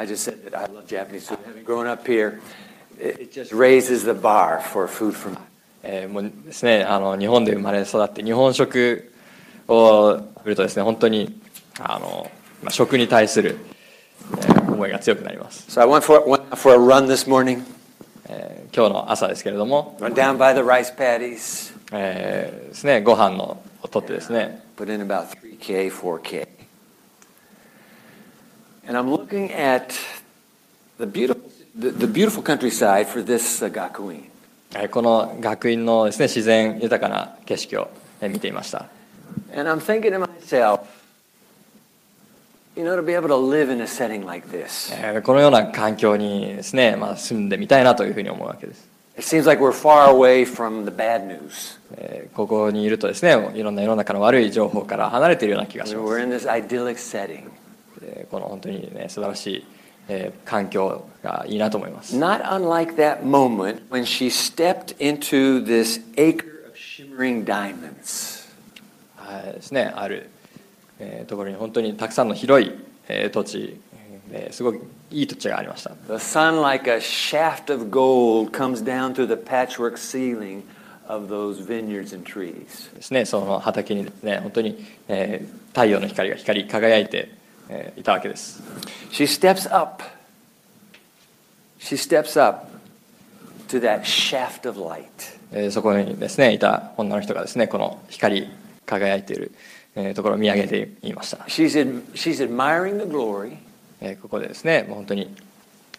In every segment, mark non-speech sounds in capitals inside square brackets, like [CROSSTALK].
I just said that I love Japanese food. Having grown up here, it, it just raises the bar for food from えーもうですねあの日本で生まれ育って日本食を見るとですね本当にあの、まあ、食に対する、えー思いが強くなります、So I went for, went for a run this morning, えー今日の朝ですけれども、went down by the rice paddies, えーですねご飯のをとってですね put in about 3K, 4K. And I'm looking at the beautiful, the, beautiful countryside for this uh, Gakuin. この学院のです、ね、自然豊かな景色を見ていました。このような環境にです、ねまあ、住んでみたいなというふうに思うわけです。ここにいるとです、ね、いろんな世の中の悪い情報から離れているような気がする。えーこの本当にね素晴らしい、えー環境がいいなと思います Not unlike that moment when she stepped into this acre of shimmering diamonds. はいですねある、えーところに本当にたくさんの広い、えー土地、えーすごくいい土地がありました The sun, like a shaft of gold, comes down through the patchwork ceiling of those vineyards and trees. ですねその畑にですね本当に、えー太陽の光が光り輝いて、えーいたわけです She steps up. She steps up to that shaft of light. えーそこにですねいた女の人がですねこの光り輝いている、えーところを見上げていました、She's, ad- she's admiring the glory えーここでですねもう本当に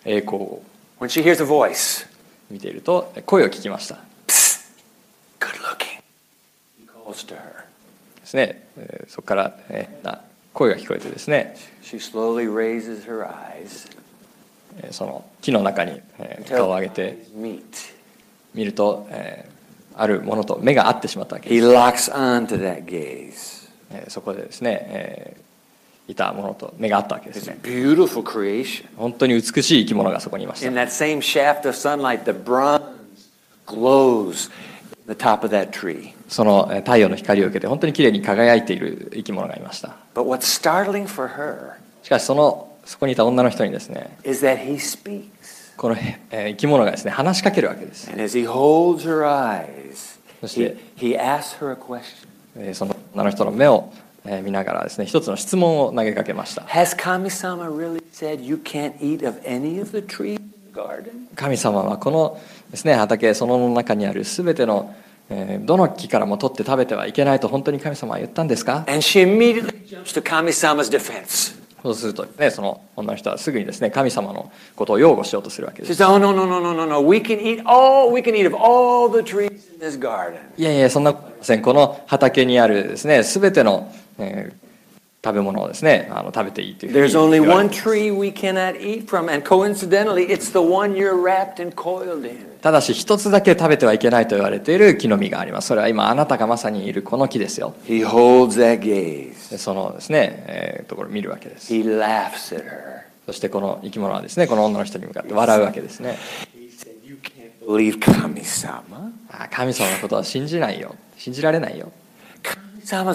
栄光を when she hears a voice. 見ていると声を聞きました good looking. He calls to her. ですね、えーそこから、えーな声が聞こえてですね、その木の中に顔を上げて見ると、あるものと目が合ってしまったわけ。そこでですね、いたものと目が合ったわけです、ね。本当に美しい生き物がそこにいます。The top of that tree. そのえー太陽の光を受けて本当に綺麗に輝いている生き物がいました But what's startling for her しかしそのそこにいた女の人にですね is that he speaks. この、えー生き物がですね話しかけるわけです、And as he holds her eyes, he, そして、he asks her a question. えーその女の人の目をえー見ながらですね一つの質問を投げかけました Has Kami-sama really said you can't eat of any of the trees in the garden? 神様はこのですね畑その中にある全ての、えーどの木からも取って食べてはいけないと本当に神様は言ったんですか？And she immediately jumps to Kami-sama's defense. そうするとねその女の人はすぐにですね神様のことを擁護しようとするわけです says, Oh, no, no, no, no, no, no. We can eat all, we can eat of all the trees in this garden. いやいやそんなこの畑にあるですね全ての、えー食べ物をですねあの食べていいというふうに言います。ただし一つだけ食べてはいけないと言われている木の実があります。それは今あなたがまさにいるこの木ですよ。そのですね、えー、ところを見るわけです。そしてこの生き物はですね、この女の人に向かって笑うわけですね。神様のことは信じないよ。信じられないよ。神様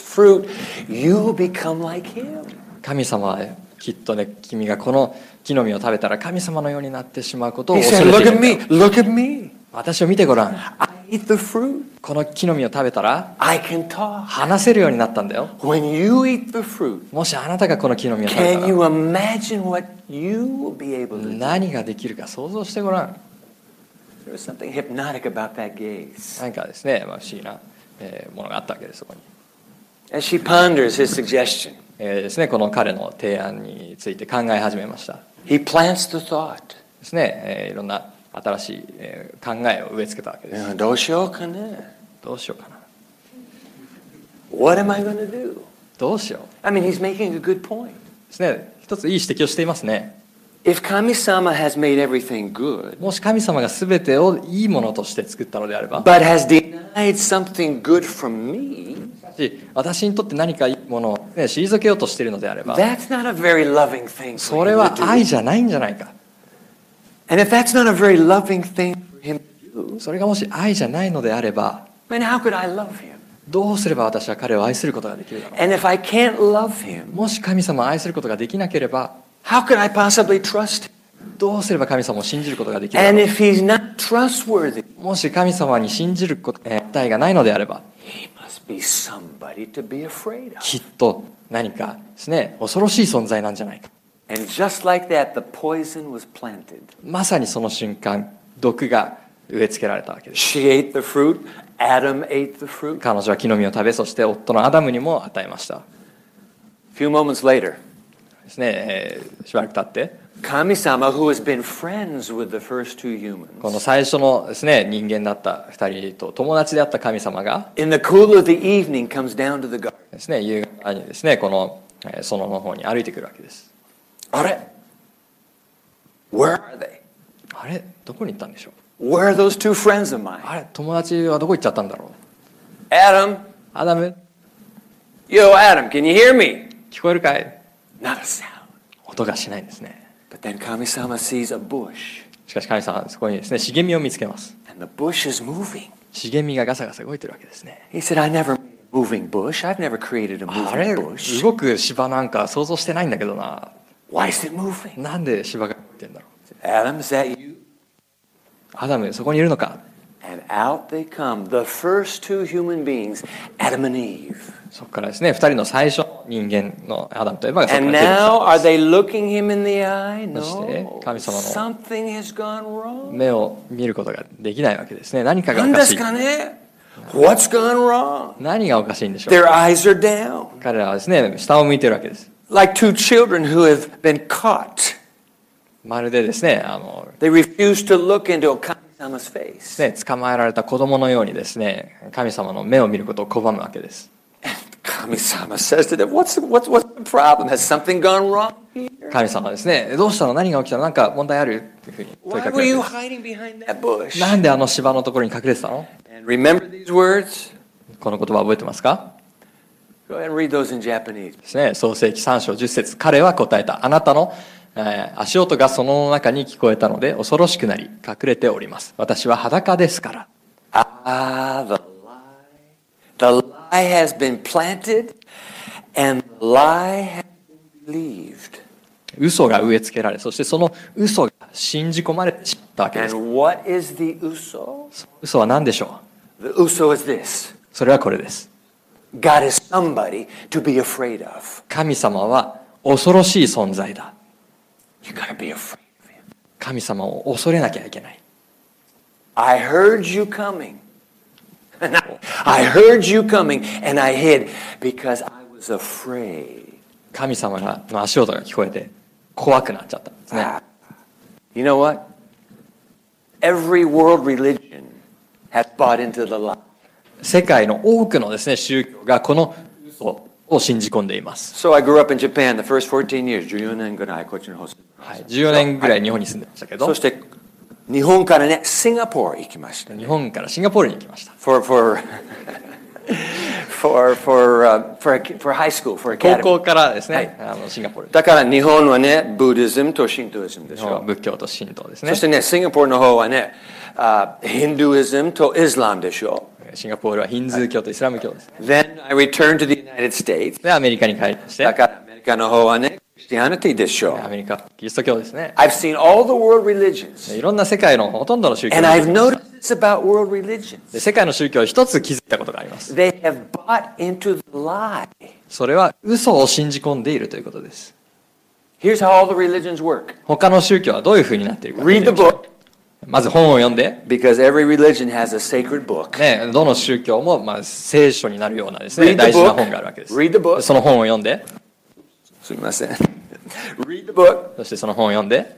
fruit, you'll become like him. 神様はきっとね君がこの木の実を食べたら神様のようになってしまうことを He 恐 said, れて Look いる at んだよ me, look at me. 私を見てごらん I eat the fruit. この木の実を食べたら I can talk. 話せるようになったんだよ When you eat the fruit, もしあなたがこの木の実を食べ can た you ら imagine what you will be able to do? 何ができるか想像してごらん There was something hypnotic about that gaze. 何かですね、まあ、不思議な、えーものがあったわけですそこに、As she ponders his suggestion, えーですね、この彼の提案について考え始めました he plants the thought. ですね、えーいろんな新しい、えー考えを植え付けたわけです"どうしようかね?どうしようかな What am I going to do? どうしよう I mean, he's making a good point. ですね一ついい指摘をしていますね If Kami-sama has made everything good, もし神様が全てをいいものとして作ったのであれば but has denied something good from me, し私にとって何かいいものを、ね、退けようとしているのであれば that's not a very loving thing それは愛.じゃないんじゃないか And if that's not a very loving thing for him to do, それがもし愛じゃないのであれば then how could I love him? どうすれば私は彼を愛することができるだろ And if I can't love him, うもし神様を愛することができなければどうすれば神様を信じることができるのか。もし神様に信じること、えー、体がないのであれば、きっと何かですね、恐ろしい存在なんじゃないか。まさにその瞬間、毒が植え付けられたわけです。彼女は木の実を食べ、そして夫のアダムにも与えました。ですね、えーしばらく経って Kami-sama, who has been friends with the first two humans, この最初のですね人間だった2人と友達であった神様が in the cool of the evening comes down to the garden. ですね夕方にですねこのえー園の方に歩いてくるわけです Are Where are they? あれどこに行ったんでしょう Where are those two friends of mine? あれ友達はどこ行っちゃったんだろう Adam, アダム yo, Adam, can you hear me? 聞こえるかい Not a sound. 音がしないんですね But then Kami-sama sees a bush, しかし神様はそこにですね茂みを見つけます and the bush is moving. 茂みがガサガサ動いてるわけですね He said, I never moving bush. I've never created a あ moving れ bush. 動く芝なんか想像してないんだけどな Why is it moving? なんで芝が動いてんだろう Adam, is that you? アダムそこにいるのか And out they come, the first two human beings, Adam and Eve. そこからですね、二人の最初の人間のアダムといえばが And そして、神様の目を見ることができないわけですね。何かがおかしい。何ですかね?何がおかしいんでしょう彼らはですね、下を向いているわけです。まるでですね、あの、ね、捕まえられた子供のようにですね、神様の目を見ることを拒むわけです。神様、神様ですね、どうしたの何が起きたの何か問題ある。なんであの芝のところに隠れてたのこの言葉覚えてますか Go ahead、章10節彼は答えた。あなたの、えー、足音がその中に聞こえたので、恐ろしくなり、隠れております。私は裸ですから。The lie has been planted, and the lie has been believed. 嘘が植え付けられそしてその嘘が信じ込まれてしまったわけです And what is the uso? 嘘は何でしょ The uso is this うそれはこれです God is somebody to be afraid of. 神様は恐ろしい存在だ You gotta be afraid of him. 神様を恐れなきゃいけない I heard you coming. I, heard you coming, and I hid because I was afraid. 神様がの足音が聞こえて怖くなっちゃったんですね Ah. You know what? Every world religion has bought into the lie. 世界の多くのですね宗教がこの嘘を信じ込んでいます、So I grew up in Japan the first 14 years. 14年ぐらいこっちの方はい、14年ぐらい日本に住んでましたけどそして日本からね、シンガポール行きました。日本からシンガポールに行きました For, for, [LAUGHS] for, for, uh, for, for high school, for 高 academy. 校からですね、はいあのシンガポールだから日本はね、ブディズムとシントイズムでしょ。仏教と神道ですねそしてね、シンガポールの方はね、あヒンドゥイズムとイスラムでしょ。シンガポールはヒンズー教とイスラム教です Then I returned to the United States. でアメリカに帰りましてだからアメリカの方はね、Christianity でしょ。アメリカキリスト教ですね I've seen all the world religions. いろんな世界のほとんどの宗教 And I've noticed about world religions. で世界の宗教を一つ気づいたことがあります They have bought into the lie. それは嘘を信じ込んでいるということです Here's how all the religions work. 他の宗教はどういうふうになっているか見 Read て the book まず本を読んで、because every religion has a sacred book. ね、どの宗教もまあ聖書になるようなですね大事な.本があるわけです Read the book. その本を読んですみません Read the book. そしてその本を読んで、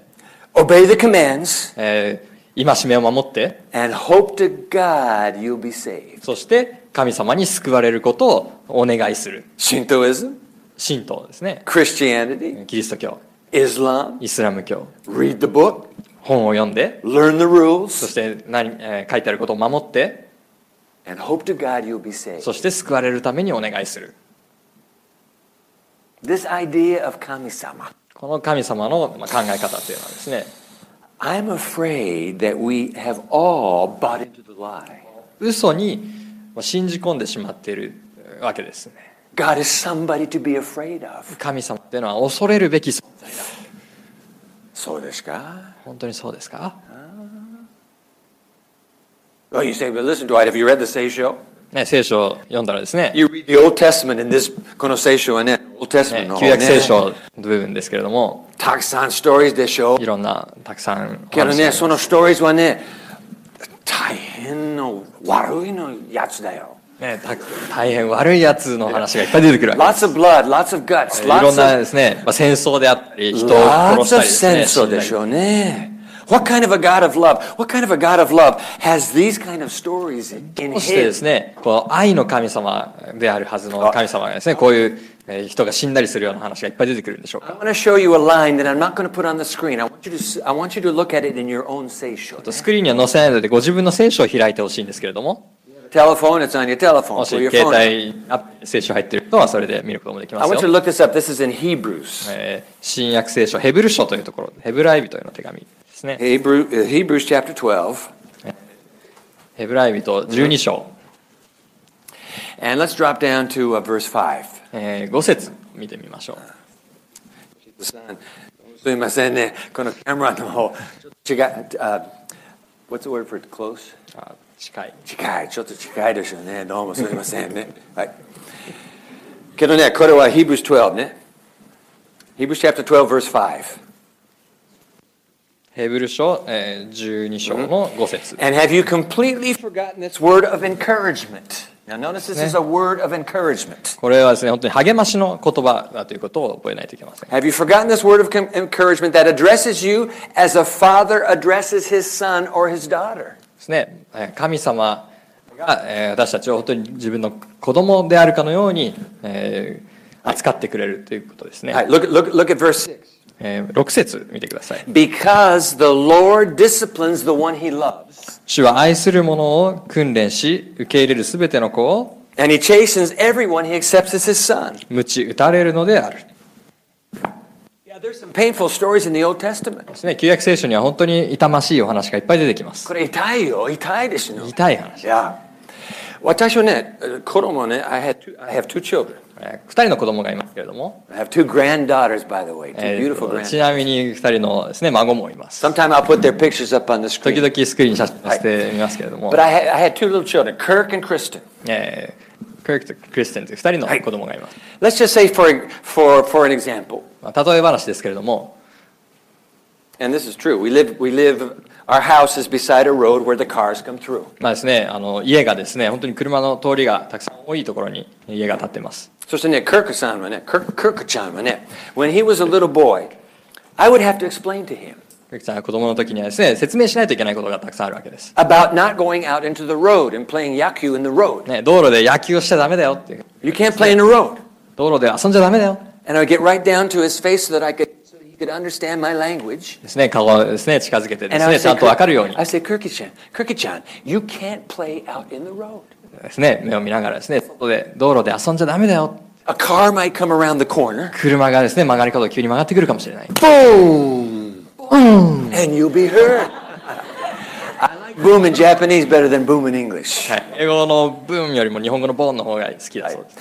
Obey the commands えー、戒めを守って and hope to God you'll be saved. そして神様に救われることをお願いする Shintoism, 神道ですね Christianity, キリスト教 Islam. イスラム教 Read the book. 本を読んで Learn the そ rules して何、えー書いてあることを守って and hope to God you'll be saved. そして救われるためにお願いする This idea of kami-sama. この神様のまあ考え方っていうのはですね I'm afraid that we have all bought into the lie. 嘘にう信じ込んでしまっているわけですね God is somebody to be afraid of. 神様っていうのは恐れるべき存在だそうですか本当にそうですか Well, you say, but listen, Dwight, have you read the Seisho? ね、聖書を読んだらですね You read the Old Testament in this この聖書はね、Old Testament ねの方旧約聖ね。書の部分ですけれどもたくさんストーリーでしょいろんなたくさんおけどね、そのストーリーはね、大変の悪いのやつだよ。ね、た大変悪いやつの話がいっぱい出てくるわけ Lots of blood, lots of guts, いろんなですね、まあ、戦争であったり人を殺したりですね戦争でしょうね。What kind of a God of love? What kind of a God of love has these kind of stories in そしてで?すね、この愛の神様であるはずの神様がですね、こういうえー人が死んだりするような話がいっぱい出てくるんでしょうか？スクリーンには載せないので、ご自分の聖書を開いてほしいんですけれども。携帯聖書入っているとはそれで見ることもできますよ。新約聖書、ヘブル書というところ、ヘブライ人への手紙ですね。ヘブ,ヘブライ人12章。And let's drop down to verse 5. え5節見てみましょう。すいませんね。このカメラの方、ちょっと違う、uh, what's the word for close? あ近い。近い、ちょっと近いですよね。どうもすいませんね。はい。けどね、これは Hebrews 12ね。Hebrews chapter 12 verse 5. ヘブル書、えー12章の5節 And have you completely forgotten this word of encouragement? Now notice this is a word of encouragement. これはですね、本当に励ましの言葉だということを覚えないといけません。Have you forgotten this word of encouragement that addresses you as a father addresses his son or his daughter? ですね、えー神様が、えー私たちを本当に自分の子供であるかのように、えー扱ってくれるということですね。All right, look, look, look at verse 6. えー6節見てください。Because the Lord disciplines the one he loves, 主は愛する者を訓練し、受け入れるすべての子を、and he chastens everyone he accepts as his son. 鞭打たれるのである。Yeah, there's some painful stories in the Old Testament. ですね、旧約聖書には本当に痛ましいお話がいっぱい出てきます。これ痛いよ、痛いですよ。痛い話。Yeah. 私はね、子供ね、I had two, I have two children. えー二人の子供がいますけれども、I have two granddaughters, by the way, two えー beautiful ち granddaughters. なみに二人のですね、孫もいます。Sometime I'll put their pictures up on the 時 screen. 々スクリーンに写真載せてみますけれども、But I had, I had two little children, Kirk and Kristen. えークリクとクリステンという二人の子供がいます。Let's just say, for, for, for an example, まあ例え話ですけれども、and this is true, we live, we live, our house is beside a road where the cars come through. まあですね、あの家がですね、本当に車の通りがたくさん多いところに家が建ってます。そしてね、Kirk さんはね、Kirk, Kirk ちゃんはね、when he was a little boy, I would have to explain to him クリちゃんが子供の時にはですね、説明しないといけないことがたくさんあるわけです。 about not going out into the road and playing yaku in the road. ね、道路で野球をしちゃダメだよっていう。 You can't play in the road. 道路で遊んじゃダメだよ。 And I would get right down to his face so that I could, so he could understand my language. ですね、顔をですね、近づけてで And す I ね、 would ちゃ say, んとわかるように I say, Kirky-chan, Kirky-chan, you can't play out in the road. ですね、目を見ながらですね、外で道路で遊んじゃダメだよ。 A car might come around the corner. 車がですね、曲がり角を急に曲がってくるかもしれない。 Boom! And you'll be hurt. I like boom in Japanese better than boom in English. はい、英語のブーンよりも日本語のボーンの方が好きだそうです。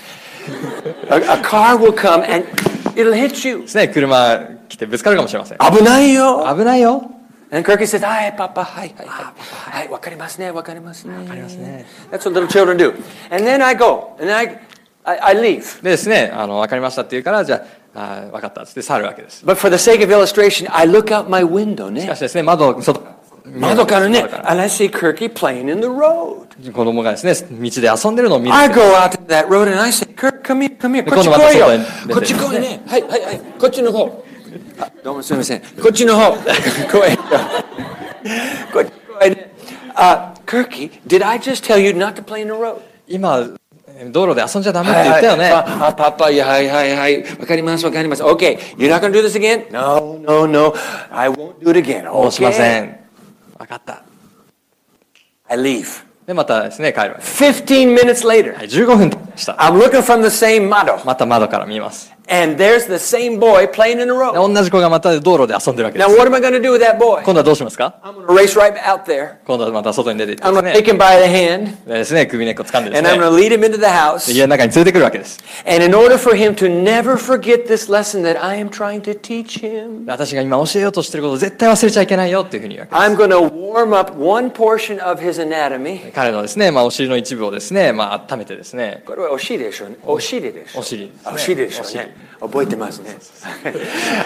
A, a car will come and it'll hit you. ですね、車 来てぶつかるかもしれません。危ないよ。危ないよ。And Kirky says, Hi, Papa. Hi, hi, hi. Hi, わかりますね、わかりますね。わかりますね。That's what little children do. And then I go, and I, I, I leave. でですね、あの、分かりましたって言うから、じゃあ、あ分かったっつって去るわけです。But for the sake of illustration, I look out my window ね。しかしですね、窓、外、窓からね、and I see Kirky playing in the road. 子供がですね、道で遊んでるのを見る。I go out to that road and I say, Kirk, come here, come here. こっち来いよ。こっち来いね。はい、はい、はい。こっちの方。あどうもすみません。こっちの方。来いよ。こっち来いね。Uh, Kirky, did I just tell you not to play in the road? 今、道路で遊んじゃダメって言ったよね。あ、あパパ、いや、はい、はい、はい。わかります、わかります。Okay, you're not to do this again? No, no, no. I won't do it again. もうしませ.ん。分かった。I leave. で、またですね、帰るわけです。15 minutes later, はい、15分経ちました。I'm looking from the same model. また窓から見ます。And there's the same boy playing in a road. 同じ子がまた道路で遊んでるわけです。今度はどうしますか、今度はまた外に出ていって、ね。I'm ですね、首根っこ掴んでですね。家の中に連れてくるわけです。私が今教えようとしてることを絶対忘れちゃいけないよっていうふうに言わけで。彼のですね、まあ、お尻の一部をですね、まあ、温めてですね。これはお尻でしょうね。お尻です。お尻でしょ。お尻。覚えてますね。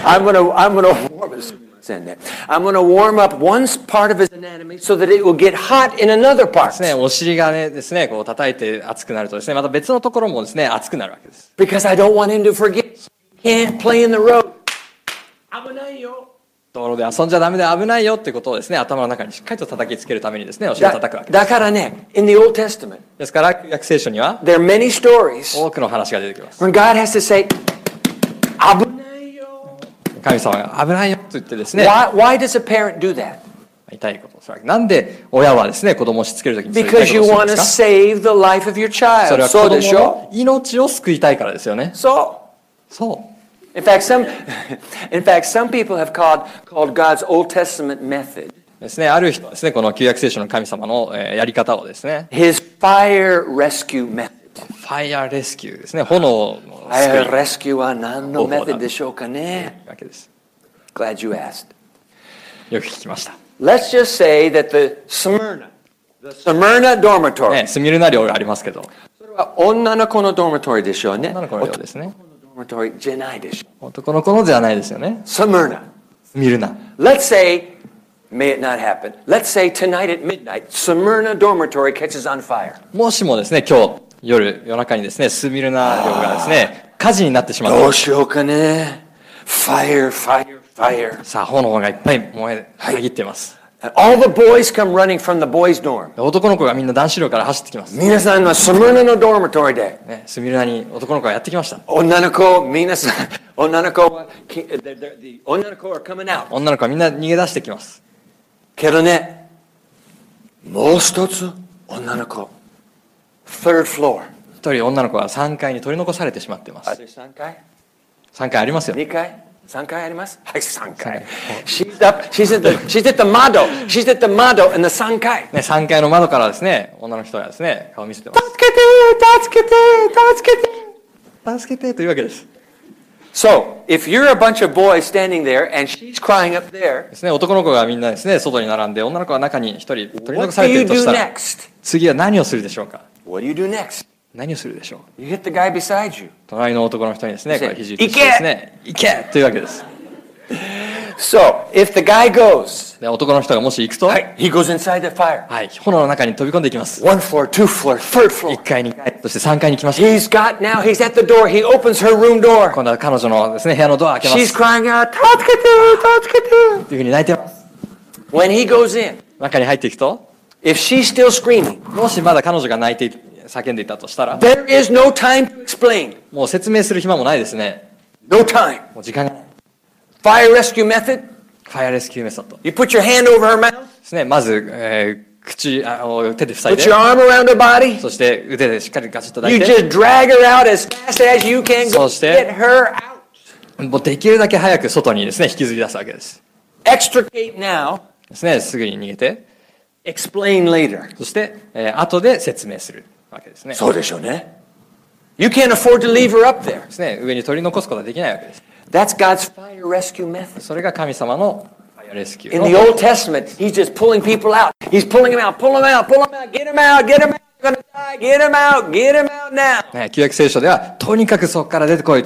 I'm gonna, I'm gonna warm, すみませんね I'm gonna warm up one part of his anatomy so that it will get hot in another で part. すね、お尻がねですねこう叩いて熱くなるとですねまた別のところもですね熱くなるわけです Because I don't want him to forget. Can't play in the road. 危ないよ。道路で遊んじゃダメで危ないよってことをですね頭の中にしっかりと叩きつけるためにですねお尻をだ叩くわけだからね、in the Old Testament, ですから旧約聖書には there are many stories 多くの話が出てきます when God has to say, 危ないよ。神様が危ないよと言ってですね Why, why does a parent do that? 痛いことをするわけなんで親はですね子供をしつけるときにそういう痛 Because い you ことを want するん to ですか save the life of your それ child. は子そうでしょ供の命を救いたいからですよね So, そう in fact, some, in fact, some people have called, called God's Old Testament method ですね、ある人はですね、この旧約聖書の神様のえーやり方をですね、his fire rescue method. ファイアーレスキューですね、炎の救 Fire い rescue は何の方法だ。method でしょうかねわけです。Glad you asked. よく聞きました。Let's just say that the Smyrna, the Smyrna dormitory. ね、スミルナ寮がありますけど、それは女の子の dormitory でしょうね。女の子の寮ですね。男の dormitory じゃないでしょ男の子のではないですよね。う。Smyrna. スミルナ。Let's say, may it not happen. Let's say tonight at midnight, Smyrna dormitory catches on fire. もしもですね、今日夜、夜中にですね、スミルナ寮がですね、火事になってしまった。どうしようかね。Fire, fire, fire. さあ、炎がいっぱい燃え、遮っています。All the boys come running from the boys' dorm. 男の子がみんな男子寮から走ってきます。皆さんのスムーナの dormitory で、ね、スミルナに男の子がやってきました。女の子、皆さん、女の子は、女の子は coming out. 女の子はみんな逃げ出してきます。けどね、もう一つ、女の子。Third floor. 一人女の子は3階に取り残されてしまっています。3階？3階ありますよ。2階？3階あります？はい、3階。She's up, she's at the, she's at the 窓。She's at the 窓 in the 3階。ね、3階の窓からですね、女の人がですね、顔を見せてます。助けて助けて助けて助けてというわけです。So, if you're a bunch of boys standing there and she's crying up there, ですね、男の子がみんなですね、外に並んで、女の子は中に一人取り残されているとしたら?次は何をするでしょうか？What do you do next? 何をするでしょう You hit the guy beside you. 隣の男の人にですね、これ肘打ち行けしてですね、行けというわけです。So, if the guy goes, で、男の人がもし行くと、はい、he goes inside the fire. 炎の中に飛び込んでいきます。One floor, two floor, third floor. 1階、2階、そして3階に来ました。He's got now, he's at the door. He opens her room door. 今度は彼女のですね、部屋のドアを開けます。She's crying out, 助けて助けてというふうに泣いてます。When he goes in, 中に入っていくと、if she's still screaming, もしまだ彼女が泣いて叫んでいたとしたら、there is no time to explain. もう説明する暇もないですね。No time. もう時間がない。Fire rescue method, ファイアレスキューメソッドで you put your hand over her mouth, すね。まず、えー口あを手で塞い put で your、arm around her body. そして腕でしっかりガチッと抱 You いて、just drag her out as fast as you can. Go そして- get her out. もうできるだけ早く外にですね、引きずり出すわけです。Extricate now, ですね、すぐに逃げて、explain later. そして、えー後で説明するわけですね。そうでしょうね. You can't afford to leave her up there. ですね、上に取り残すことはできないわけです。That's God's fire rescue method. それが神様のファイアレスキュー In の the Old Testament, he's just pulling people out. He's pulling them out, pull them out, pull them out, get them out, get them out. They're gonna die. Get them out, get them out now. ね、旧約聖書では、とにかくそこから出てこい。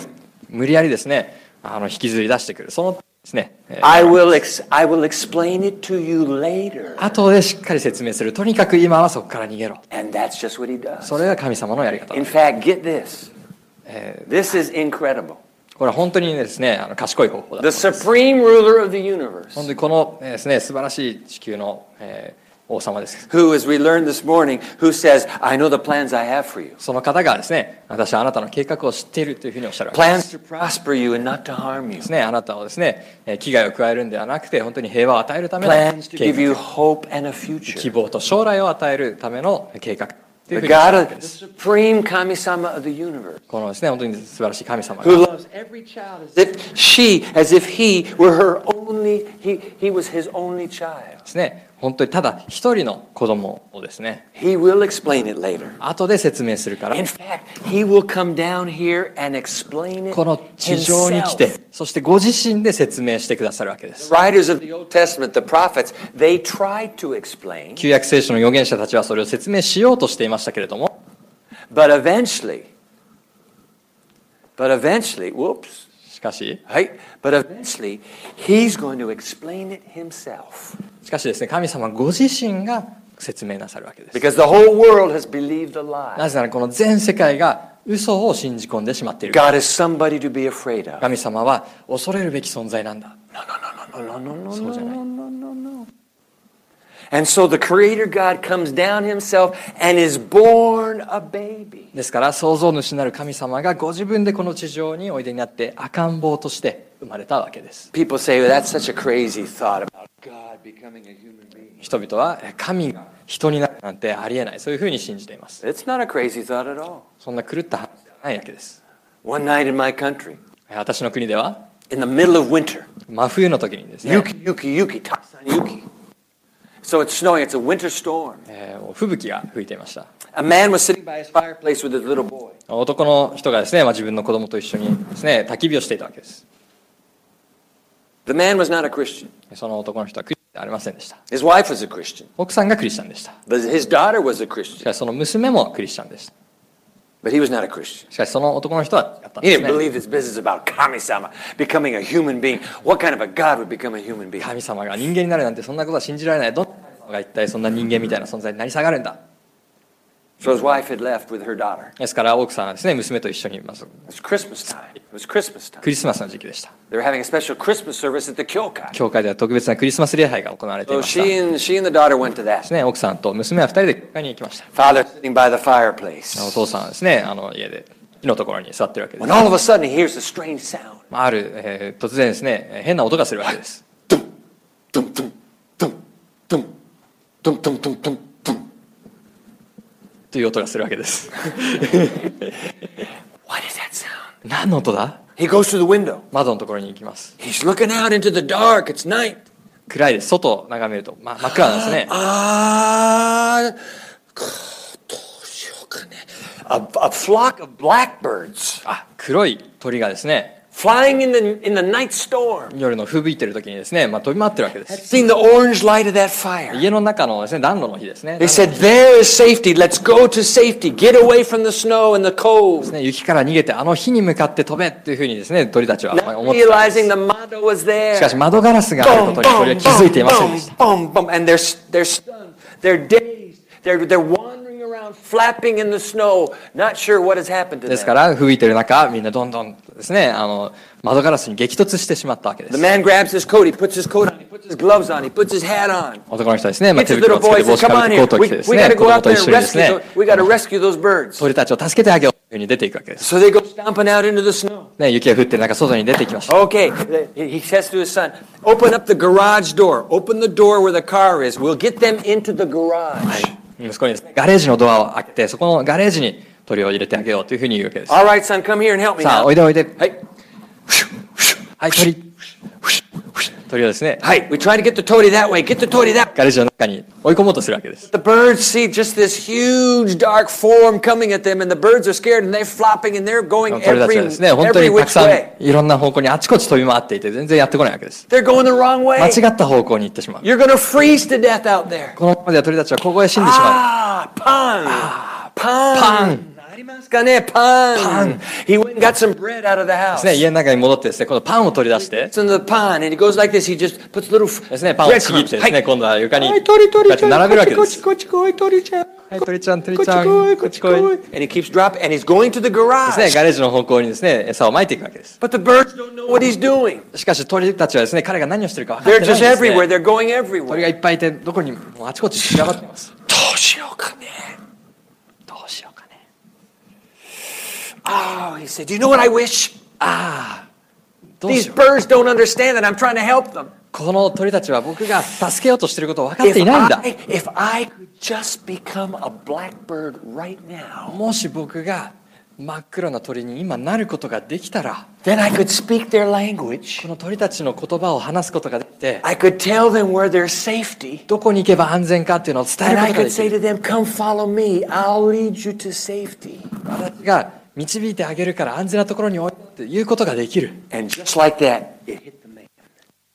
無理やりですね、あの、引きずり出してくる。そのですね、えー I will, ex- I will explain it to you later. 後でしっかり説明する。とにかく今はそこから逃げろ。And that's just what he does. それが神様のやり方だ In fact, get this. え This is incredible. ーこれは本当にですね、あの賢い方法だと The 思います。supreme ruler of the universe, 本当にこのえーですね、素晴らしい地球の、えー王様です。 who, as we learned this morning, who says, I know the plans I have for you. その方がですね、私はあなたの計画を知っているというふうにおっしゃるわけで Plans す。 to prosper you and not to harm you. ですね、あなたをですね、えー危害を加えるんではなくて、本当に平和を与えるための Plans to 計 give you 画、 hope and a 希 future. 望と将来を与えるための計画。 という The ふうに言った God わ of け the です。 supreme Kami-sama of the universe. このですね、本当に素晴らしい神様 Who が loves every child as if she, as if he were her only, he, he was his only child. ですね、 本当にただ一人の子供をですね、He will explain it later. 後で説明するから、In fact, he will come down here and explain it この地上に来.て、そしてご自身で説明してくださるわけです。Writers of the Old Testament, the prophets, they tried to explain, 旧約聖書の預言者たちはそれを説明しようとしていましたけれども、but eventually, but eventually, whoops, しかし、right? But eventually, he's going to explain it himself しかしですね、神様ご自身が説明なさるわけです。because the whole world has believed a lie. なぜならこの全世界が嘘を信じ込んでしまっている。God is somebody to be afraid of. 神様は恐れるべき存在なんだ。No, no, no, no, そうじゃない。And so the Creator God comes down himself and is born a baby. ですから創造主なる神様がご自分でこの地上においでになって赤ん坊として生まれたわけです。People say, well, that's such a crazy thought about God becoming a human being. 人々はえ神が人になるなんてありえない。そういうふうに信じています。It's not a crazy thought at all. そんな狂った話ではないわけです。One night in my country, え私の国では in the middle of winter, 真冬の時にですね、yuki, yuki, yuki, Taksan yuki. So it's snowing, it's a winter storm. えー吹雪が吹いていました。A man was sitting by his fireplace with his little boy. 男の人がですね、まあ、自分の子供と一緒にですね、焚き火をしていたわけです。The man was not a Christian. その男の人はクリスチャンではありませんでした。His wife was a Christian. 奥さんがクリスチャンでした。But his daughter was a し Christian. かしその娘もクリスチャンでした。But he was not a Christian. しかしその男の人は違ったん He です didn't ね。believe this business about Kami-sama becoming a human being. What kind of a God would become a human being? 神様が人間になるなんてそんなことは信じられない。どんな神様が一体そんな人間みたいな存在になり下がるんだ。ですから奥さんはですね娘と一緒にいます。クリスマスの時期でした。教会では特別なクリスマス礼拝が行われています。So、奥さんと娘は二人で会いに行きました。お父さんはですね、あの家で、のところに座っているわけです。ある、えー、突然ですね、変な音がするわけです。ドンドンドンドンドンドンドンドンドンン。という音がするわけです。What is that sound? 何の音だ He goes to the window. 窓のところに行きます。He's looking out into the dark. It's night. 暗いです。外を眺めると、ま、真っ暗なんですね。Ah, どうしようかね。A, a flock of blackbirds あ、黒い鳥がですね、flying in the, in the night storm 夜の吹雪いてる時にですね、まあ、飛び回ってるわけです。seen the orange light of that fire. 家の中のですね、暖炉の火ですね。They said, There is safety. Let's go to safety. Get away from the snow and the cold. ね雪から逃げてあの火に向かって飛べっていうふうにですね、鳥たちは思ってたんです realizing the motto was there. しかし窓ガラスがある Boom, ことに鳥は boom, 気づいていません boom, でした。boom, boom, boom. And they're, they're stunned. They're dazed. They're, they're wandering around, flapping in the snow, not sure what has happened to ですか them. ら吹いてる中、みんなどんどんですね、あの、窓ガラスに激突してしまったわけで The す。 man grabs his coat. He puts his coat on. He puts his gloves on. He puts his hat on. 男の人はですね、まあ、 Gets 手 his 袋 little をつけ boy. て He 帽 says, 子か Come ぶっ on てコー here. トを着 We, てです we ね、 got to 子 go 供 out と there 一緒 and にです rescue ね those,、we got to rescue those birds. 鳥たちを助けてあげようというふうに出ていくわけです。 So they go stomping out into the snow. ね、雪が降ってる中、外に出てきました。 Okay, he he says to his son, open up the garage door. Open the door where the car is. We'll get them into the garage. 息子にですね、ガレージのドアを開けて、そこのガレージに鳥を入れてあげようというふうに言うわけです。All right, son, come here and help me さあ.おいでおいで。Hey. はい、鳥。鳥をですね、Hey, we try to get the toady that way. Get the toady that way. ガレージの中に追い込もうとするわけです。The birds see just this huge dark form coming at them, and the birds are scared and they're flopping and they're going 鳥たち every, はですね、本当にたくさん.いろんな方向にあちこち飛び回っていて、全然やってこないわけです。They're going the wrong way. 間違った方向に行ってしまう。You're to freeze to death out there. このままでは鳥たちはここへ死んでしま Ah, pan. Pan. Pan. あますかねパン。家の中に戻ってですね、このパンを取り出して。パン、ですね、パンをちぎって、今度は床に、はい、こうやって並べるわけです。こっちこっちこい、鳥ちゃん。はい、鳥ちゃん、鳥ちゃん。こっちこい、こっちこい。ね、ガレージの方向にですね、餌を撒いていくわけです。しかし、鳥たちはですね、彼が何をしてるか分かっないです、鳥がいっぱいいて、どこに、もあちこち散らばってます。どうしようかね。Oh, he said, Do you know what I wish? ああ、どう These しよう。birds don't understand that I'm trying to help them. この鳥たちは僕が助けようとしていることを分かってい If ないんだ I, if I could just become a blackbird right now, もし僕が真っ黒な鳥に今なることができたら then I could speak their language. この鳥たちの言葉を話すことができて I could tell them where there's safety. どこに行けば安全かっていうのを伝え And る I ことが could でき say る to them, Come follow me. I'll lead you to safety. 私が導いてあげるから安全なところに置いてっていうことができる And just like that, it hit the man.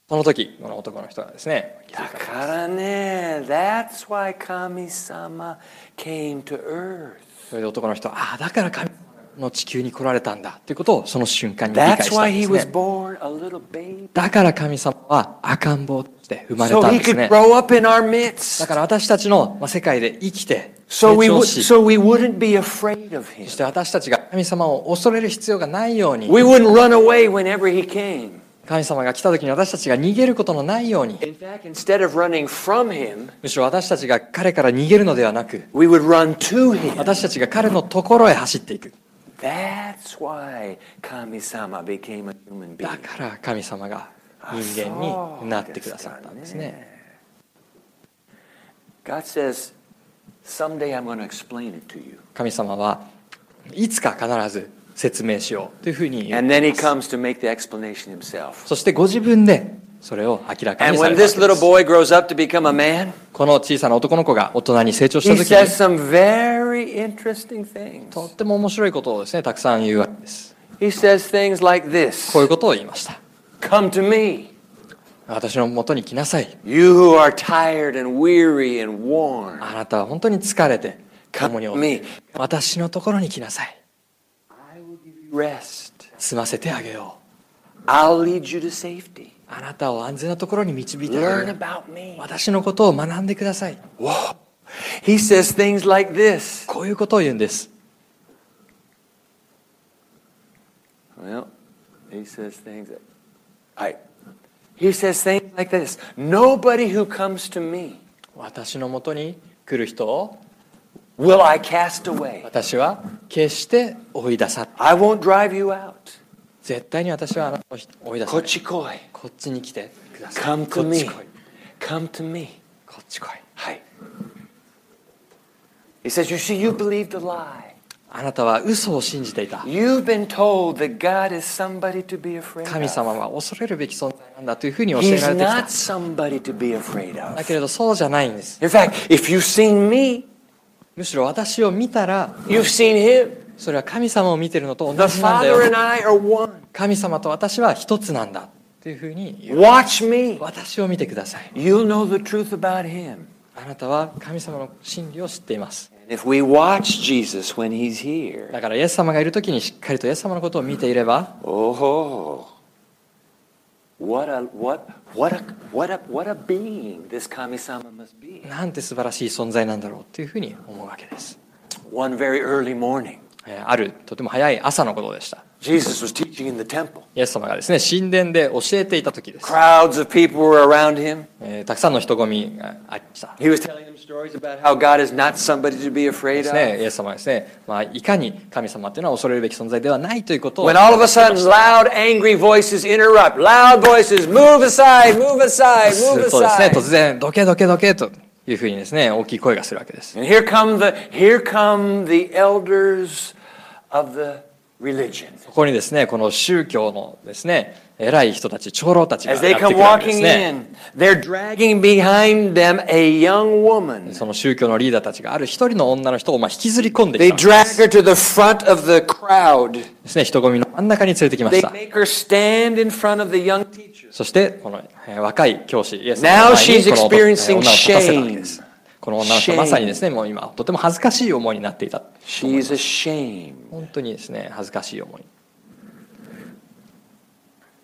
その時この男の人がですねだからね That's why Kami-sama came to earth. それで男の人はああだから神の地球に来られたんだということをその瞬間に理解したん why で he す was ね born a little baby. だから神様は赤ん坊として生まれたんですねだ.から私たちのまあ世界で生きて成そして私たちが神様を恐れる必要がないように。神様が来た時に私たちが逃げることのないように。むしろ私たちが彼から逃げるのではなく私たちが彼のところへ走っていく。だから神様が人間になってくださったんですね。神様はいつか必ず説明しようというふうに言います。そしてご自分でそれを明らかにするんです。この小さな男の子が大人に成長した時にとっても面白いことをです、ね、たくさん言うわけです。こういうことを言いました。私のもとに来なさい you who are tired and weary and worn. あなたは本当に疲れて共にお me. 私のところに来なさい I will give you rest. 済ませてあげよ I'll lead you to safety. うあなたを安全なところに導いてあげよう about me. 私のことを学んでください Whoa. He says things like this. こういうことを言うんです Well, he says things that. I, he says things like this. Nobody who comes to me 私のもとに来る人を will I cast away. 私は決して追い出さ I won't drive you out. 絶対に私はあなたを追い出さない.こっちに来てください Come こ to っ me. Come to me. こっち来い. He says, You see, you believed a lie. あなたは嘘を信じていた。神様は恐れるべき存在なんだというふうに教えられてきた。だけれどそうじゃないんです。むしろ私を見たら、それは神様を見ているのと同じなん。神様と私は一つなんだというふうに私を見てください。あなたは神様の真理を知っています。だから、イエス様がいるときにしっかりとイエス様のことを見ていれば、なんて素晴らしい存在なんだろうというふうに思うわけです。えあるとても早い朝のことでした。イエス様がですね、神殿で教えていたときです。たくさんの人混みがありました。ですね、イエス様はですね、まあ、いかに神様というのは恐れるべき存在ではないということを。突然、どけどけどけと。いうふうにですね、大きい声がするわけです。ここにですね、この宗教のですね、偉い人たち、長老たちがやてくるんでその宗教のリーダーたちがある一人の女の人をまあ引きずり込んでいたんです。人混みの真ん中に連れてきました。そして、この若い教師、イエスの前にこの女を立たたわけ。この女の人はまさにですね、もう今、とても恥ずかしい思いになっていた。本当にですね、恥ずかしい思い。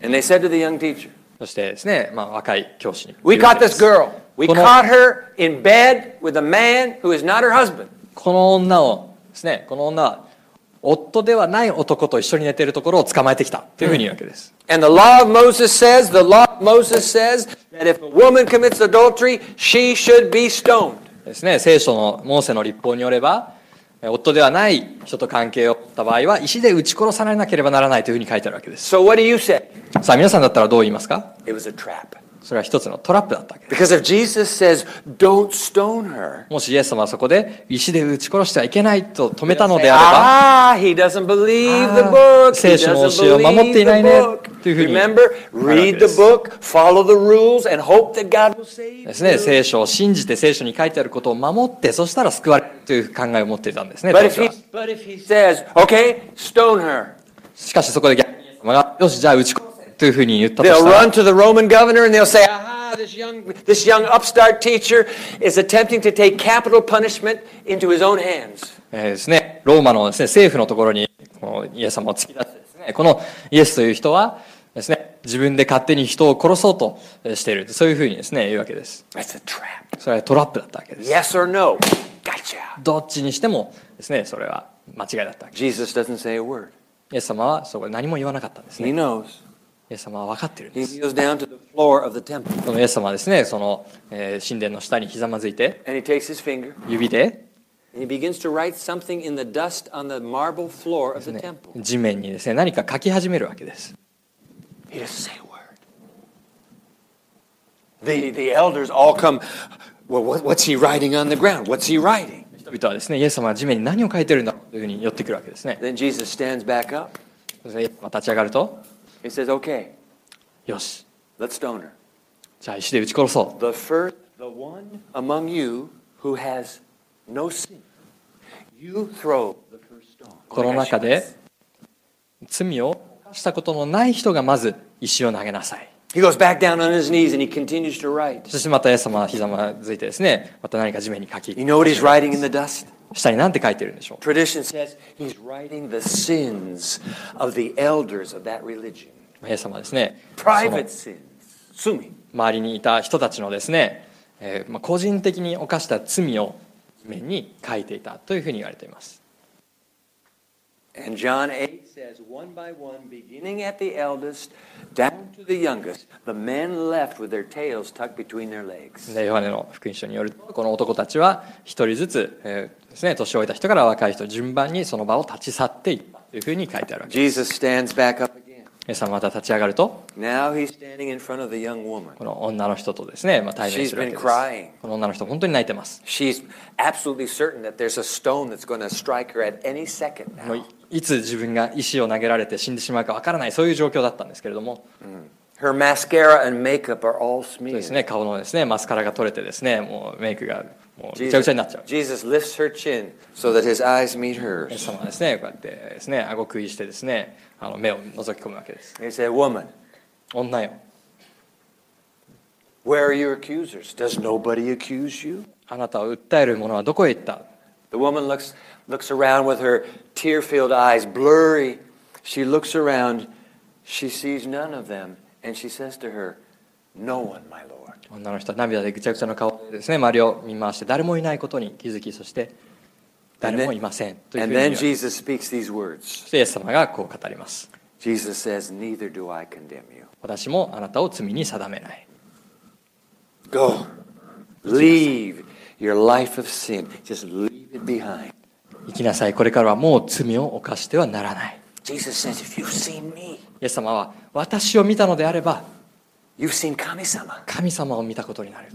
And they said to the young teacher, そしてですね、まあ、若い教師に We caught け this girl. We この caught her in bed with a man who is not her husband. この女をですねこの女は夫ではない男と一緒に寝ているところを捕まえてきたというふうに言うわけです、And the law of Moses says, the law of Moses says that if a woman commits adultery, she should be stoned. ですね聖書のモーセの立法によればえ夫ではない人と関係を持った場合は石で撃ち殺されなければならないというふうに書いてあるわけです So? さあ皆さんだったらどう言いますか？It was a trap. それは一つのトラップだったわけです Because if Jesus says, don't stone her, もしイエス様はそこで石で撃ち殺してはいけないと止めたのであれば ah, he doesn't believe the book. 聖書の教えを守っていないね.というふうに Remember, read で the す book, follow the rules, and hope that God will save ですね you. 聖書を信じて聖書に書いてあることを守ってそしたら救われるという考えを持っていたんですね But 当 if 時 he, は but if he says, okay, stone her, しかしそこで逆によしじゃあ撃ち殺せというふうに言ったと they'll したら run to the Roman governor and they'll say, aha, this young, this young upstart teacher is attempting to take capital punishment into his own hands. えーですね、ローマのです、ね、政府のところにこのイエス様を突き出してですね、このイエスという人はですね、自分で勝手に人を殺そうとしている。そういうふうにですね、言うわけです。That's a trap. それはトラップだったわけです。Yes or no? Gotcha. どっちにしてもですね、それは間違いだったわけ。Jesus doesn't say a word. イエス様はそこで何も言わなかったんです He ね。knows. イエス様は分かっている。そのイエス様はですね、その、えー、神殿の下にひざまずいて、指で、地面にですね、何か書き始めるわけです。人々はですね、イエス様は地面に何を書いてるんだろうというふうに寄ってくるわけですね。立ち上がると、He says, okay, よし、let's stone her. じゃあ石で撃ち殺そう。The first, the one among you who has no sin, you throw the first stone. この中で罪を犯したことのない人がまず石を投げなさい。He goes back down on his knees and he continues to write. そしてまたイエス様はひざまずいてですね、また何か地面に書き、You know what he's writing in the dust? 下に何て書いてるんでしょう Tradition says he's writing the sins of the elders of that religion. イエ様ですね、周りにいた人たちのですね、個人的に犯した罪を目に書いていたというふうに言われています。ヨハネの福音書によるとこの男たちは1人ずつ、えーですね、年老いた人から若い人順番にその場を立ち去っていったというふうに書いてあるわけです。イさスまた立ち上がると、この女の人とですね、対面するわけで。この女の人、本当に泣いてます。もういつ自分が石を投げられて死んでしまうかわからない、そういう状況だったんですけれども。そうですね、顔のですね、マスカラが取れてですね、もうメイクが。もうぐちゃぐちゃになっちゃう Jesus lifts her chin so that his eyes meet イエ hers. ス様はですねこうやってですね顎食いしてですねあの目を覗き込むわけです He said, Woman, 女よ where are your accusers? Does nobody accuse you? あなたを訴える者はどこへ行った The woman looks, looks around with her tear filled eyes, blurry. She looks around. She sees none of them. And she says to her, 女の人涙でぐちゃぐちゃの顔で,す、ね、周りを見回して誰もいないことに気づきそして誰もいませんというふうにそしてイエス様がこう語ります。私もあなたを罪に定めない。行きなさい。これからはもう罪を犯してはならない。イエス様は私を見たのであれば神様を見たことになる。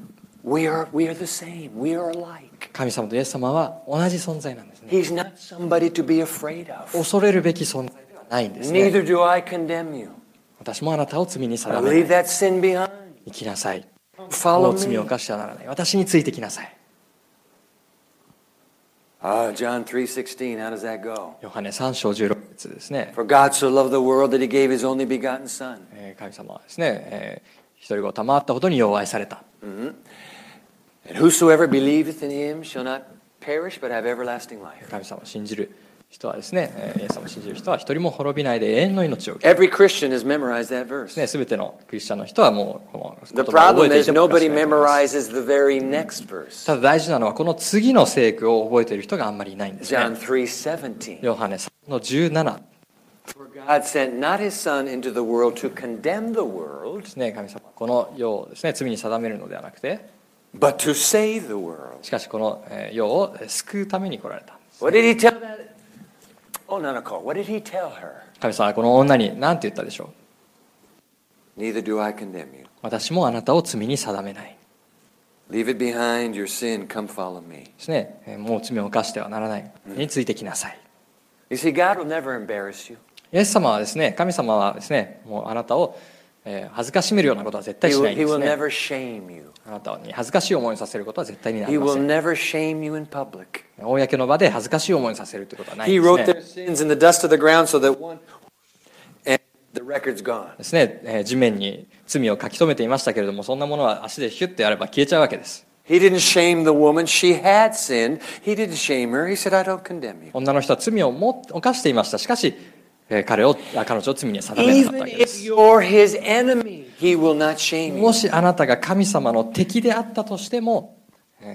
神様とイエス様は同じ存在なんですね。恐れるべき存在ではないんです。私もあなたを罪に定めない。生きなさい。もう罪を犯してはならない。私についてきなさい。ヨハネ3章16節ですね。神様はですね、えー、一人子を賜ったほどに弱いされた。神様を信じる。人はですね、えーイエス様を信じる人は一人も滅びないで永遠の命を受ける Every Christian has memorized that で verse. すね、全てのクリスチャンの人はもうこの The 言葉を覚え problem てい is てもおかし nobody くないと思います memorizes the very next verse. ただ大事なのはこの次の聖句を覚えている人があんまりいないんです John ね 3:17. ヨハネ3の17 For God sent not his son into the world to condemn the world, ですね神様はこの世をですね罪に定めるのではなくて but to save the world. しかしこのえー世をえー救うために来られた that? Oh, no, Nicole. What did he tell her? 神様はこの女に何て言ったでしょう？私もあなたを罪に定めない。もう罪を犯してはならない。についてきなさい。イエス様はですね、神様はですね、もうあなたを恥ずかしめるようなことは絶対しないです。あなたに恥ずかしい思いをさせることは絶対にないませ。公の場で恥ずかしい思いをさせるということはないですね。です、地面に罪を書き留めていましたけれども、そんなものは足でヒュッてあれば消えちゃうわけです。女の人は罪を犯していました。しかし、彼を彼女を罪に定めなかったわけです。もしあなたが神様の敵であったとしても、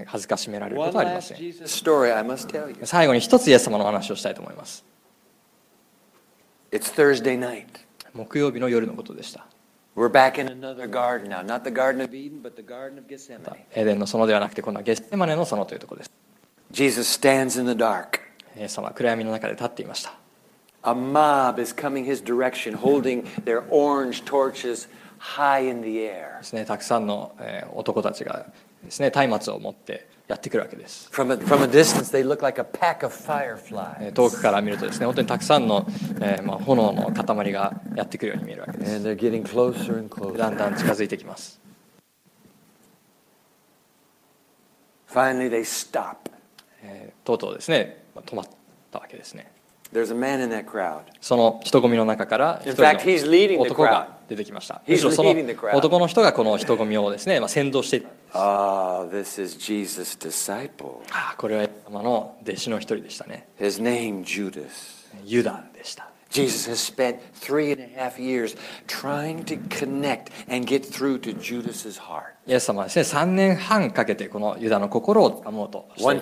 恥ずかしめられることはありません。最後に一つイエス様の話をしたいと思います。木曜日の夜のことでした。エデンの園ではなくて、今度はゲステマネの園というところです。イエス様暗闇の中で立っていました。A mob is coming his direction, holding their orange torches high in the air. ですねたくさんの、えー男たちがですね松明を持ってやってくるわけです From a, from a distance, they look like a pack of え fireflies. ー遠くから見るとですね本当にたくさんの、えーまあ、炎の塊がやってくるように見えるわけです And they're getting closer and だ closer. んだん近づいてきます Finally, they stop. えーとうとうですねまあ止まったわけですね There's a man in that crowd. その人混みの中から一人の男.が出てきましたむしろその.男の人がこの人混みをですね、まあ、先導していた Ah, this is Jesus' disciple. ああこれはイエス様の弟子の一人でしたね His name, Judas. ユダでした Jesus has spent three and a half years trying to connect and get through to Judas's heart. イエス様はですね、三年半かけてこのユダの心をつかもうとしていたわ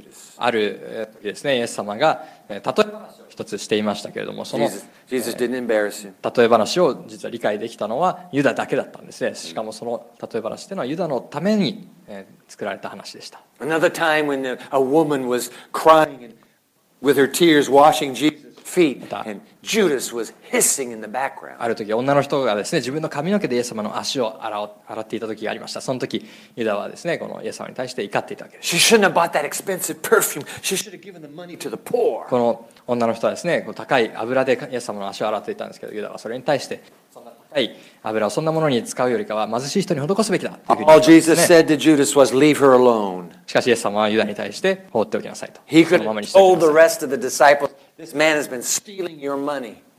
です。ある時ですね、イエス様が例え話を一つしていましたけれども、その例え話を実は理解できたのはユダだけだったんですね。しかもその例え話というのはユダのために作られた話でした。Feet, and Judas was hissing in the background. ある時女の人がですね自分の髪の毛でイエス様の足を洗お洗っていた時がありましたその時ユダはですねこのイエス様に対して怒っていたわけです She shouldn't have bought that expensive perfume. She should have given the money to the poor. この女の人はですねこう高い油でイエス様の足を洗っていたんですけどユダはそれに対してそんな高い油をそんなものに使うよりかは貧しい人に施すべきだというふうに言 All ったんです Jesus ね said to Judas was, Leave her alone. しかしイエス様はユダに対して放っておきなさいと This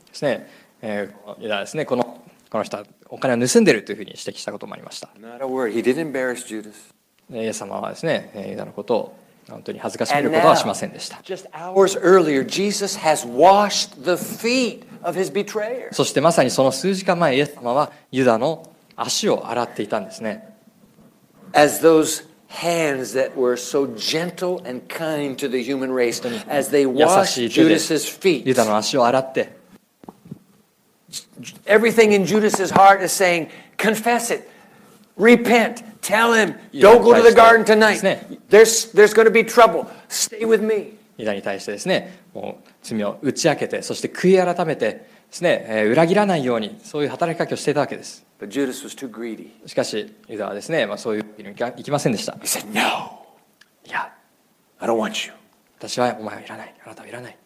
ですね。えー、のユダですね。このこの人はお金を盗んでいるというふうに指摘したこともありました。イエス様はですね、ユダのことを本当に恥ずかしめることはしませんでした。そしてまさにその数時間前、イエス様はユダの足を洗っていたんですね。hands that were so gentle and kind to the human race, as they 優 washed しい手で Judas's ユ feet, ダの足を洗って everything in Judas's heart is saying, confess it, repent, tell him, Yeah, don't go to the Christ. garden tonight. Isn't it? There's, there's going to be trouble. Stay with me. ユダに対してですねもう罪を打ち明けてそして悔い改めてですね、えー裏切らないようにそういう働きかけをしていたわけです しかしユダはですね、まあ、そういうにはいかいきませんでした He said, No, いや I don't want you. 私はお前はいらないあなたはいらない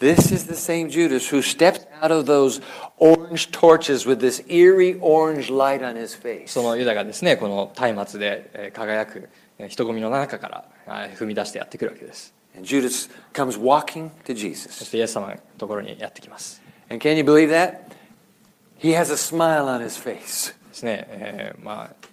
This is the same Judas who steps out of those orange torches with this eerie orange light on his face. そのユダがですねこの松明でえー輝くえー人混みの中から踏み出してやってくるわけです And Judas comes walking to そ Jesus. してイエス様のところにやってきます And can you believe that? He has a smile on his face. ですね、えーまあ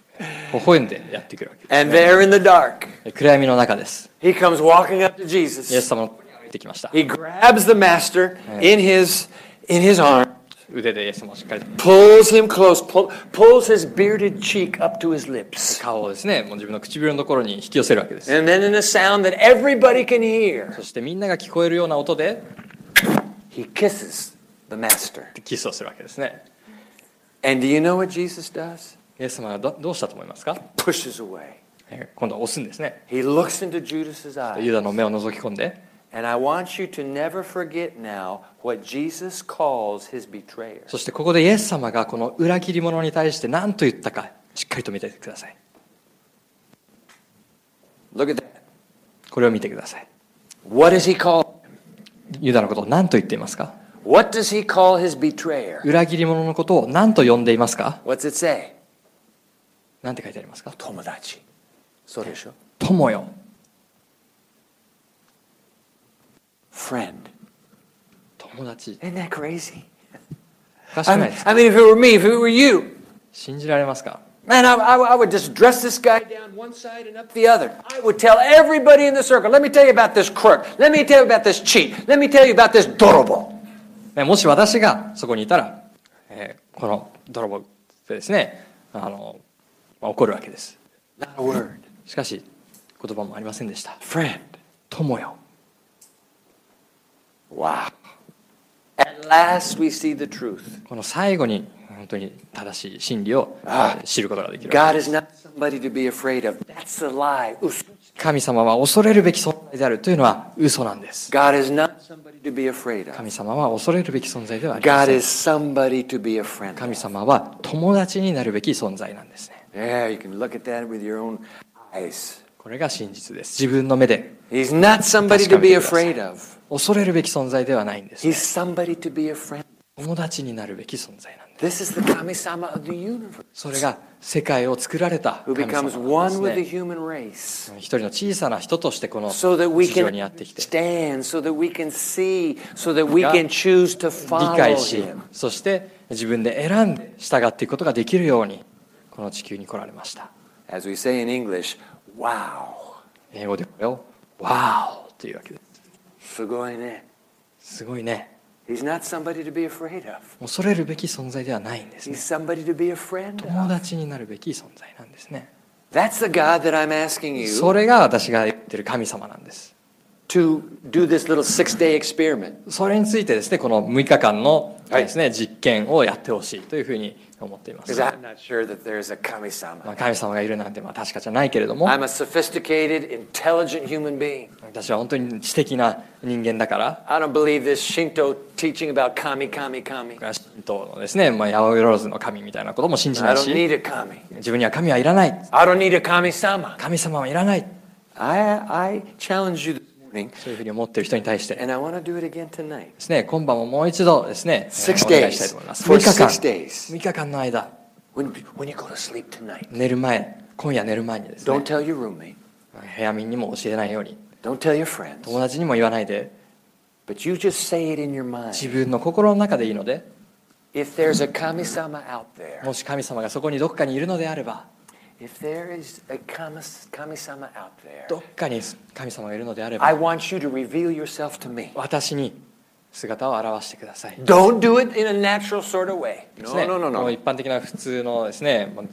微笑んでやってくるわけです、 And there in the dark, ね、暗闇の中です he comes walking up to イエス Jesus. 様のところに歩いてきました He grabs the master in his in his arm, 腕でイエス様をしっかりと pulls him close, pull, pulls his bearded cheek up to his lips. 顔をですねもう自分の唇のところに引き寄せるわけです And then in a sound that everybody can hear, そしてみんなが聞こえるような音で he kisses the master. キスをするわけですね And do you know what Jesus does? イエス様はどどうしたと思いますか Pushes away. えー今度は押すんですね He looks into Judas's ユ eyes. ダの目を覗き込んで And I want you to never forget now what Jesus calls his betrayer. そしてここでイエス様がこの裏切り者に対して何と言ったかしっかりと見てください Look at that. これを見てください What does he call? ユダのことを何と言っていますか What does he call his betrayer? 裏切り者のことを何と呼んでいますか What's it say? 何て書いてありますか Tomodachi. そうでしょ友よ Friend. 友達 Isn't that crazy? おかし I くな mean, いですか I mean, if it were me, if it were you, 信じられますか man, I, I, I would just dress this guy down one side and up the other. I would tell everybody in the circle, let me tell you about this crook. Let me tell you about this cheat. Let me tell you about this dorobo. ねもし私がそこにいたら、えーこの泥棒でですねあの、まあ怒るわけです.しかし言葉もありませんでした Friend. 友よ Wow. At last we see the truth. この最後に本当に正しい真理を知ることができる God is not somebody to be afraid of. That's a lie. Us- 神様は恐れるべき存在であるというのは嘘なんです。神様は恐れるべき存在ではないませ。神様は友達になるべき存在なんですね。これが真実です。自分の目で。恐れるべき存在ではないんです、友達になるべき存在なんです。それが神様の世界です。世界を作られた一人の小さな人としてこの地上にやってきて。理解しそして自分で選んで従っていくことができるようにこの地球に来られました。英語でこれを「Wow」というわけです。すごいね。すごいね。恐れるべき存在ではないんです。友達になるべき存在なんですね。それが私が言ってる神様なんです。To do this little six day experiment. それについてですね、この6日間のです、ね、実験をやってほしいというふうに思っています。まあ神様がいるなんてまあ確かじゃないけれども、私は本当に知的な人間だから、神道のですね、ヤオロズの神みたいなことも信じないし、自分には神はいらない。神様はいらない。ねそういうふうに思ってる人に対して。ね、今晩ももう一度ですね、六お願いしたいと思います。3日間。3日間の間。寝る前、今夜寝る前にですね。部屋民にも教えないように。友達にも言わないで。自分の心の中でいいので。もし神様がそこにどこかにいるのであれば。If there is a kamis- kami-sama out there, どっかに神様がいるのであれ I ば want you to reveal yourself to me. 私に姿を現してください Don't do it in a natural sort of way. No, ね no, no, no. 一般的な普通のですねまあ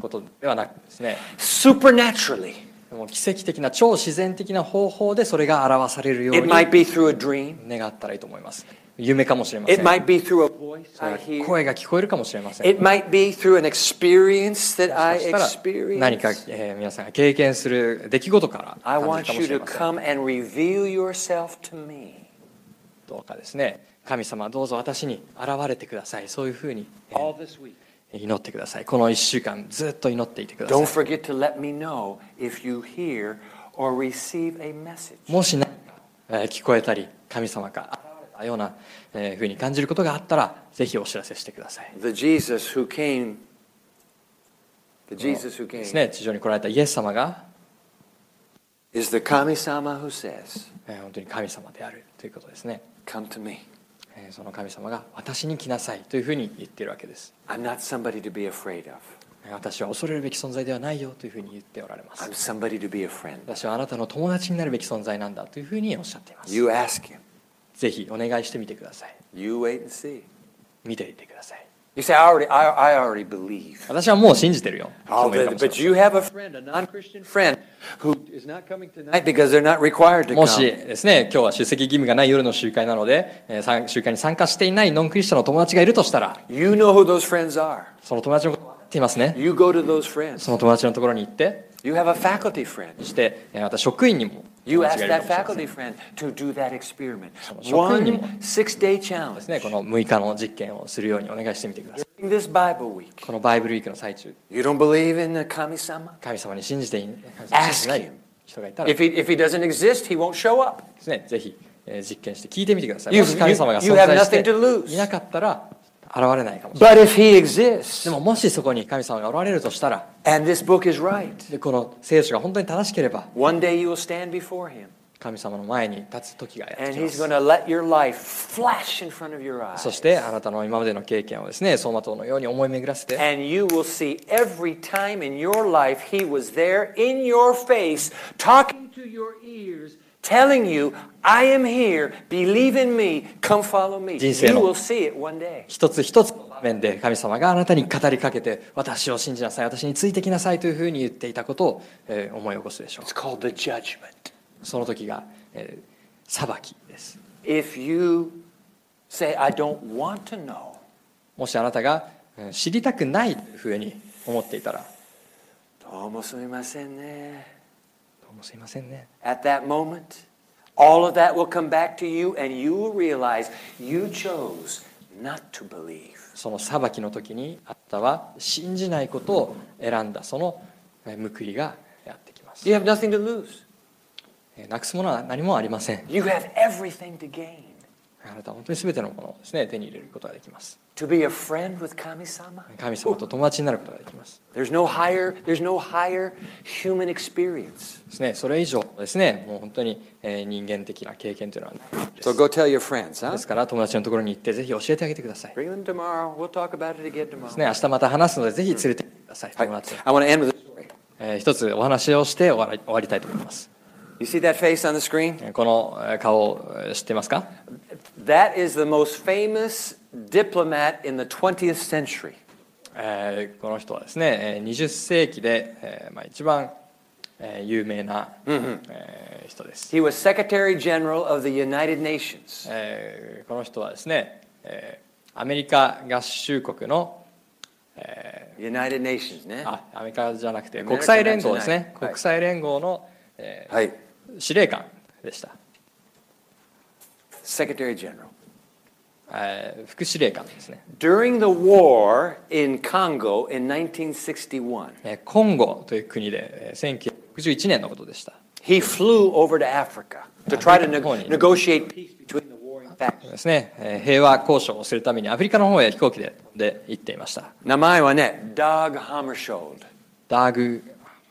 ことではなくですね Supernaturally. もう奇跡的な超自然的な方法でそれが表されるように.願ったらいいと思います夢かもしれません声が聞こえるかもしれません。何か、え、皆さんが経験する出来事から。どうかですね、神様、どうぞ私に現れてください。そういうふうに、祈ってください。この1週間、ずっと祈っていてください。もし、え、聞こえたり、神様か。たような、えーふうに感じることがあったらぜひお知らせしてください The Jesus who came, the Jesus who です came, ね地上に来られたイエス様が、is the Kami-sama who says, えー本当に神様であるということですね、Come to me. えーその神様が私に来なさいというふうに言っているわけです I'm not somebody to be afraid of. えー私は恐れるべき存在ではないよというふうに言っておられます.私はあなたの友達になるべき存在なんだというふうにおっしゃっています You ask him. ぜひお願いしてみてください。見ていてください。私はもう信じてるよ。もしですね、今日は出席義務がない夜の集会なので、え、集会に参加していないノンクリスチャンの友達がいるとしたら、その友達のことを知っていますね。その友達のところに行って、You have a faculty friend. そしてえーまた職員にも You 友 ask that faculty friend to do that experiment. One six day で challenge. すねこの6日の実験をするようにお願いしてみてください this Bible week, このバイブルウィークの最中 you don't believe in the? 神様に信じてい神様に信じてない Ask him. 人がいたらで If he, if he doesn't exist, he won't show up. すねぜひえー実験して聞いてみてください You- もし神様が存在して nothing to lose. いなかったら現れないかも。でももしそこに神様がおられるとしたら、でこの聖書が本当に正しければ、神様の前に立つ時がやってきま。そしてあなたの今までの経験をですね、走馬灯のように思い巡らせて、and you will see every time in your life he was there in your face talking to your ears telling you, I am here, believe in me, come follow me. 人生 You の will see it one day. 一つ一つの場面で神様があなたに語りかけて私を信じなさい私についてきなさいというふうに言っていたことを、えー思い起こすでしょう It's called the judgment. その時が、えー裁きです If you say, I don't want to know, もしあなたがうん知りたくないというふうに思っていたらどうもすみませんね。どうもすいませんね At that moment, all of that will come back to you, and you will realize you chose not to believe. その裁きの時にあなたは信じないことを選んだそのえー報いがやってきます You have nothing to lose. えーなくすものは何もありません You have everything to gain. あなたは本当にすべてのものです、ね、手に入れることができます。神様と友達になることができます。それ以上ですね、もう本当に人間的な経験というのはです。So、ですから、友達のところに行って、ぜひ教えてあげてください。Bring、ね、明日また話すので、ぜひ連れてください。一つお話をして終わり,終わりたいと思います。You see that face on the screen? えーこのえー顔知ってますか That is the most famous diplomat in the 20th century. えーこの人はですねえー20世紀でえーまあ一番えー有名なえー人です He was Secretary General of the United Nations. えーこの人はですね、えーアメリカ合衆国の、え United Nations, ー ne? あアメリカじゃなくて American 国際連合ですね、National 国際連合の、えー Hi. 司令官でした、Secretary General. えー副司令官ですね、During the war in Congo in 1961, えーコンゴという国でえー1961年のことでした he flew over to Africa to try to negotiate peace between the warring factions. ですね、えー平和交渉をするためにアフリカの方へ飛行機でで行っていました wa ne, Dag Hammarskjöld. ダーグ・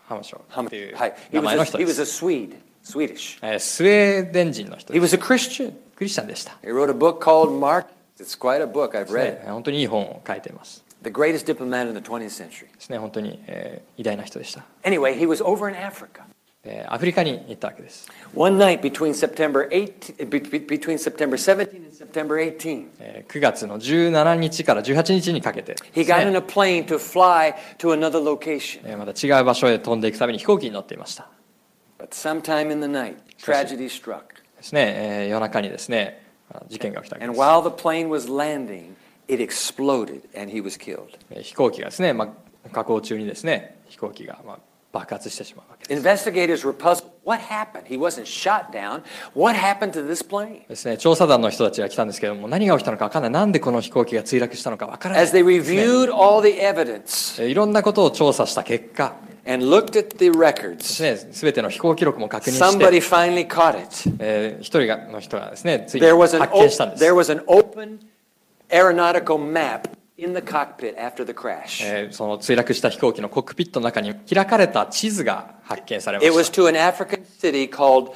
ハムショーという Hi. He 名前の was 人 a, he で was a す、Swede, Swedish. えースウェーデン人の人 He です was a Christian. クリスチャンでした、He wrote a book called Mark. It's quite a book. I've ね read it. 本当にいい本を書いています The greatest diplomat in the 20th century. ですね本当に、えー偉大な人でした、Anyway, he was over in Africa. えーアフリカに行ったわけです One night between September 18, be- be- between September 17 and September 18, えー9月の17日から18日にかけてで he す got in ね a plane to fly to another location. えーまた違う場所へ飛んでいくために飛行機に乗っていました But sometime in the night, tragedy struck. ですね、えー夜中にですねあ事件が起きたわけで And す while the plane was landing, it exploded and he was killed. えー飛行機がですね、まあ、下降中にですね飛行機がまあ爆発してしまうわけです Investigators were puzzled. What happened? He wasn't shot down. What happened to this plane? ですね調査団の人たちが来たんですけども何が起きたのか分からないなんでこの飛行機が墜落したのか分からない As they ですね reviewed all the evidence えーいろんなことを調査した結果 and looked at the で records, すね全ての飛行記録も確認して somebody finally caught it. えー一人がの人がですねついに There was an 発見したん op- です there was an open aeronautical map in the cockpit after the crash. えーその墜落した飛行機のコックピットの中に開かれた地図が発見されま It was した。 to an African city called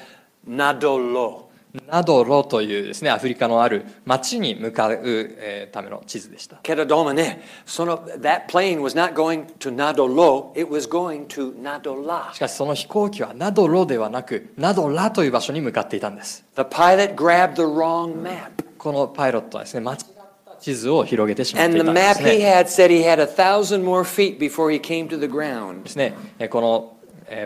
Nadolo. ナドロというですね、アフリカのある街に向かうための地図でした。ケドドマね、その、that plane was not going to ナドロ、しかしその飛行機はナドロではなく、ナドラという場所に向かっていたんです。The pilot grab the wrong map. このパイロットはですね、間違った地図を広げてしまったん。And the map he had said he had a thousand more feet before he came to the ground. ですね、この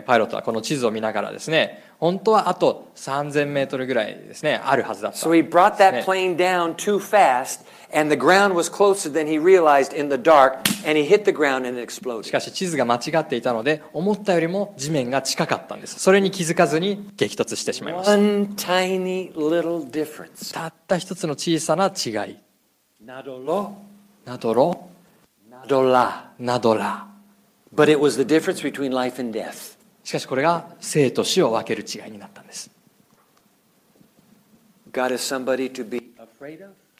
パイロットはこの地図を見ながらですね、本当はあと3000メートルぐらいですねあるはずだった So he brought that ね plane down too fast, and the ground was closer than he realized in the dark, and he hit the ground and it し exploded. かし地図が間違っていたので思ったよりも地面が近かったんですそれに気づかずに激突してしまいました One tiny little difference. たった一つの小さな違い Nadolo, などろ nadola. などら But it was the difference between life and death. しかしこれが生と死を分ける違いになったんです。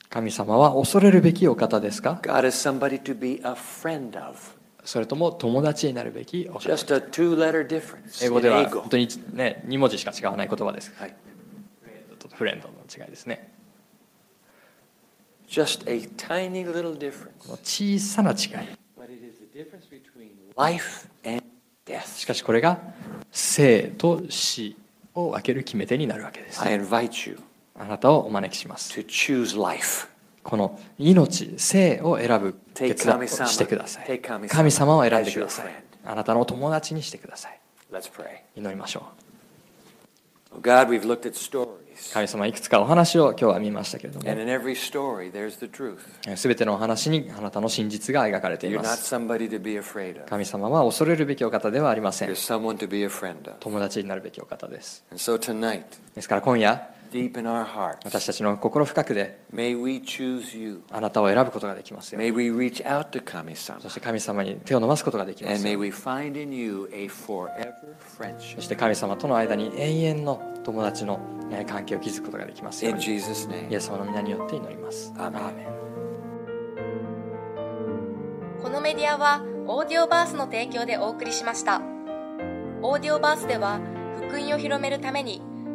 神様は恐れるべきお方ですか？それとも友達になるべきお方ですか？英語では本当に、2文字しか違わない言葉です。は、フレンドの違いですね。Just 小さな違い。しかしこれが生と死を分ける決め手になるわけです。あなたをお招きします。この命、生を選ぶ決断をしてください。神様を選んでください。あなたの友達にしてください。Let's pray. 祈りましょう。Oh God, we've looked at stories. 神様いくつかお話を今日は見ましたけれども、すべてのお話にあなたの真実が描かれています。神様は恐れるべきお方ではありません。友達になるべきお方です。ですから今夜、deep in our hearts, 私たちの心深くで may we choose you. あなたを選ぶことができますよ May we reach out to Kami-sama. そして神様に手を伸ばすことができま And す may よ we find in you a forever そ friendship. して神様との間に永遠の友達のえー関係を築くことができますよう In に Jesus' イ name. エス様の皆によって祈りますアーメンこのメディアはオーディオバースの提供でお送りしましたオーディオバースでは福音を広めるために